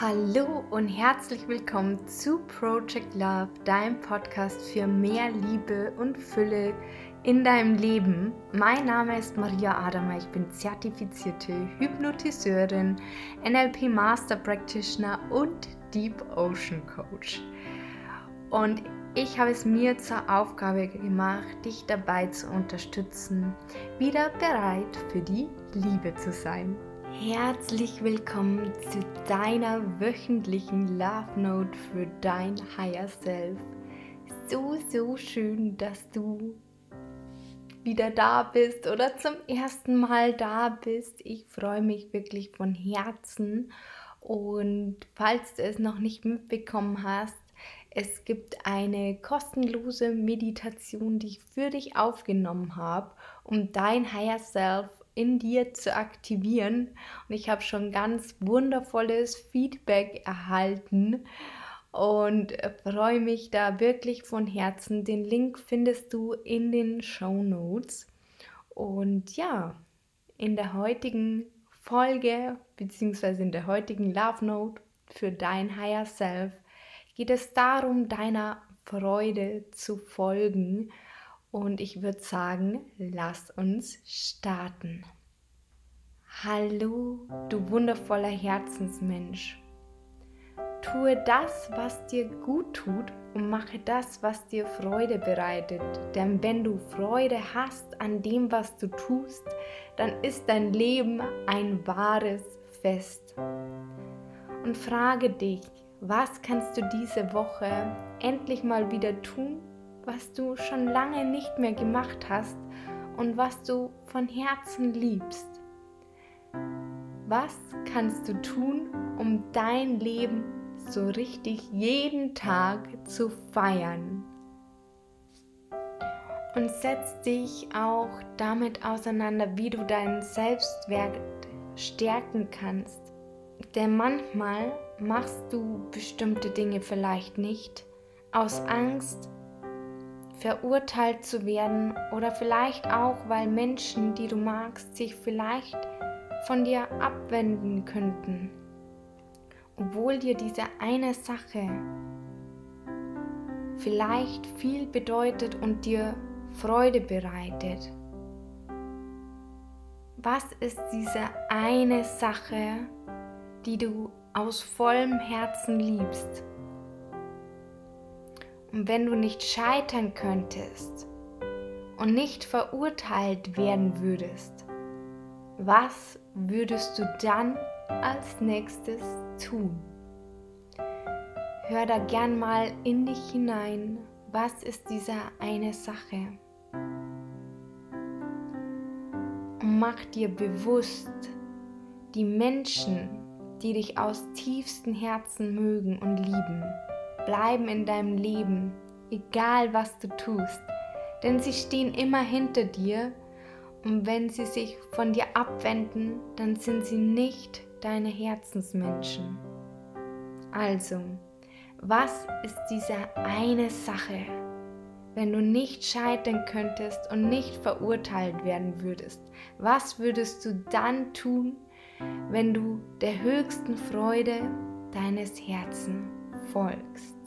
Hallo und herzlich willkommen zu Project Love, deinem Podcast für mehr Liebe und Fülle in deinem Leben. Mein Name ist Maria Adamer, ich bin zertifizierte Hypnotiseurin, NLP Master Practitioner und Deep Ocean Coach. Und ich habe es mir zur Aufgabe gemacht, dich dabei zu unterstützen, wieder bereit für die Liebe zu sein. Herzlich willkommen zu deiner wöchentlichen Love Note für dein Higher Self. So, so schön, dass du wieder da bist oder zum ersten Mal da bist. Ich freue mich wirklich von Herzen. Und falls du es noch nicht mitbekommen hast, es gibt eine kostenlose Meditation, die ich für dich aufgenommen habe, um dein Higher Self in dir zu aktivieren. Und ich habe schon ganz wundervolles Feedback erhalten und freue mich da wirklich von Herzen. Den Link findest du in den Show Notes. Und ja, in der heutigen Folge beziehungsweise in der heutigen Love Note für dein Higher Self geht es darum, deiner Freude zu folgen und ich würde sagen, lass uns starten. Hallo, du wundervoller Herzensmensch. Tue das, was dir gut tut und mache das, was dir Freude bereitet. Denn wenn du Freude hast an dem, was du tust, dann ist dein Leben ein wahres Fest. Und frage dich, was kannst du diese Woche endlich mal wieder tun, was du schon lange nicht mehr gemacht hast und was du von Herzen liebst. Was kannst du tun, um dein Leben so richtig jeden Tag zu feiern? Und setz dich auch damit auseinander, wie du deinen Selbstwert stärken kannst. Denn manchmal machst du bestimmte Dinge vielleicht nicht aus Angst, verurteilt zu werden oder vielleicht auch, weil Menschen, die du magst, sich vielleicht von dir abwenden könnten, obwohl dir diese eine Sache vielleicht viel bedeutet und dir Freude bereitet. Was ist diese eine Sache, die du aus vollem Herzen liebst? Und wenn du nicht scheitern könntest und nicht verurteilt werden würdest, was würdest du dann als nächstes tun? Hör da gern mal in dich hinein, was ist diese eine Sache? Und mach dir bewusst, die Menschen, die dich aus tiefstem Herzen mögen und lieben, bleiben in deinem Leben, egal was du tust, denn sie stehen immer hinter dir und wenn sie sich von dir abwenden, dann sind sie nicht deine Herzensmenschen. Also, was ist diese eine Sache, wenn du nicht scheitern könntest und nicht verurteilt werden würdest? Was würdest du dann tun, wenn du der höchsten Freude deines Herzens folgst?